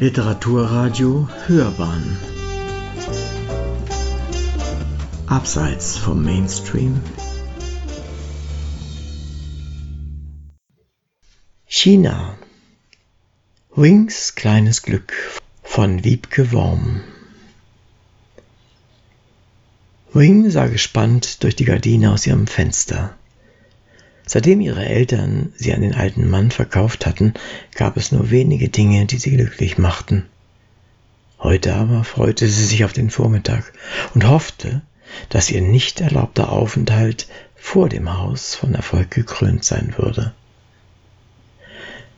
Literaturradio Hörbahn. Abseits vom Mainstream. China. Wings kleines Glück von Wiebke Worm. Wing sah gespannt durch die Gardine aus ihrem Fenster. Seitdem ihre Eltern sie an den alten Mann verkauft hatten, gab es nur wenige Dinge, die sie glücklich machten. Heute aber freute sie sich auf den Vormittag und hoffte, dass ihr nicht erlaubter Aufenthalt vor dem Haus von Erfolg gekrönt sein würde.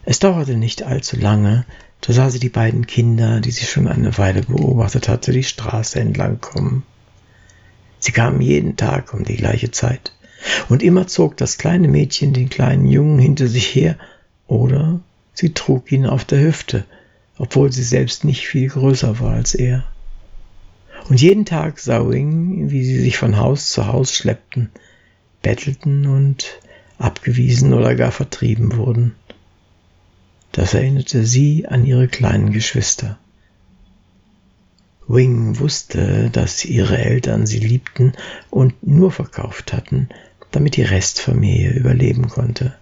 Es dauerte nicht allzu lange, da sah sie die beiden Kinder, die sie schon eine Weile beobachtet hatte, die Straße entlang kommen. Sie kamen jeden Tag um die gleiche Zeit und immer zog das kleine Mädchen den kleinen Jungen hinter sich her, oder sie trug ihn auf der Hüfte, obwohl sie selbst nicht viel größer war als er. Und jeden Tag sah Wing, wie sie sich von Haus zu Haus schleppten, bettelten und abgewiesen oder gar vertrieben wurden. Das erinnerte sie an ihre kleinen Geschwister. Wing wusste, dass ihre Eltern sie liebten und nur verkauft hatten, damit die Restfamilie überleben konnte.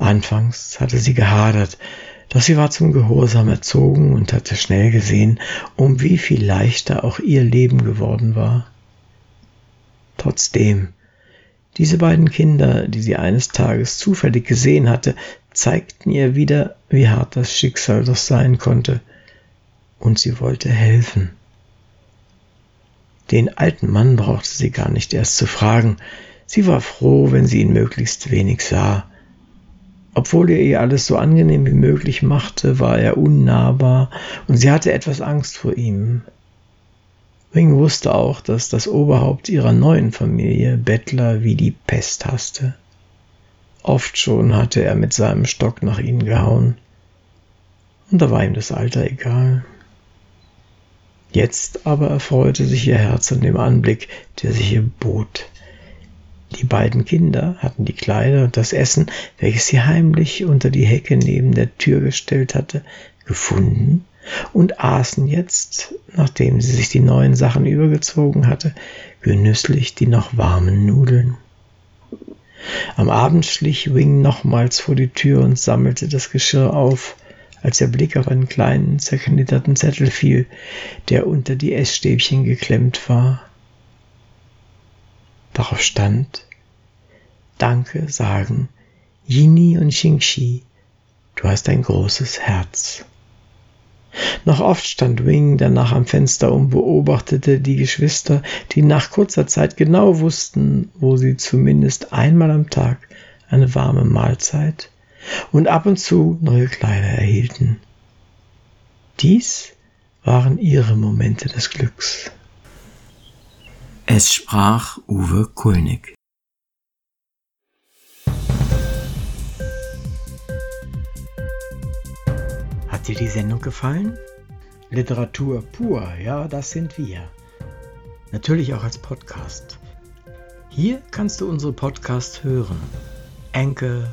Anfangs hatte sie gehadert, doch sie war zum Gehorsam erzogen und hatte schnell gesehen, um wie viel leichter auch ihr Leben geworden war. Trotzdem, diese beiden Kinder, die sie eines Tages zufällig gesehen hatte, zeigten ihr wieder, wie hart das Schicksal doch sein konnte, und sie wollte helfen. Den alten Mann brauchte sie gar nicht erst zu fragen. Sie war froh, wenn sie ihn möglichst wenig sah. Obwohl er ihr alles so angenehm wie möglich machte, war er unnahbar und sie hatte etwas Angst vor ihm. Wing wusste auch, dass das Oberhaupt ihrer neuen Familie Bettler wie die Pest hasste. Oft schon hatte er mit seinem Stock nach ihnen gehauen. Und da war ihm das Alter egal. Jetzt aber erfreute sich ihr Herz an dem Anblick, der sich ihr bot. Die beiden Kinder hatten die Kleider und das Essen, welches sie heimlich unter die Hecke neben der Tür gestellt hatte, gefunden und aßen jetzt, nachdem sie sich die neuen Sachen übergezogen hatte, genüsslich die noch warmen Nudeln. Am Abend schlich Wing nochmals vor die Tür und sammelte das Geschirr auf, als der Blick auf einen kleinen, zerknitterten Zettel fiel, der unter die Essstäbchen geklemmt war. Darauf stand Danke sagen, Yini und Xingxi, du hast ein großes Herz. Noch oft stand Wing danach am Fenster und beobachtete die Geschwister, die nach kurzer Zeit genau wussten, wo sie zumindest einmal am Tag eine warme Mahlzeit und ab und zu neue Kleider erhielten. Dies waren ihre Momente des Glücks. Es sprach Uwe Kulnig. Hat dir die Sendung gefallen? Literatur pur, ja, das sind wir. Natürlich auch als Podcast. Hier kannst du unsere Podcasts hören. Enkel,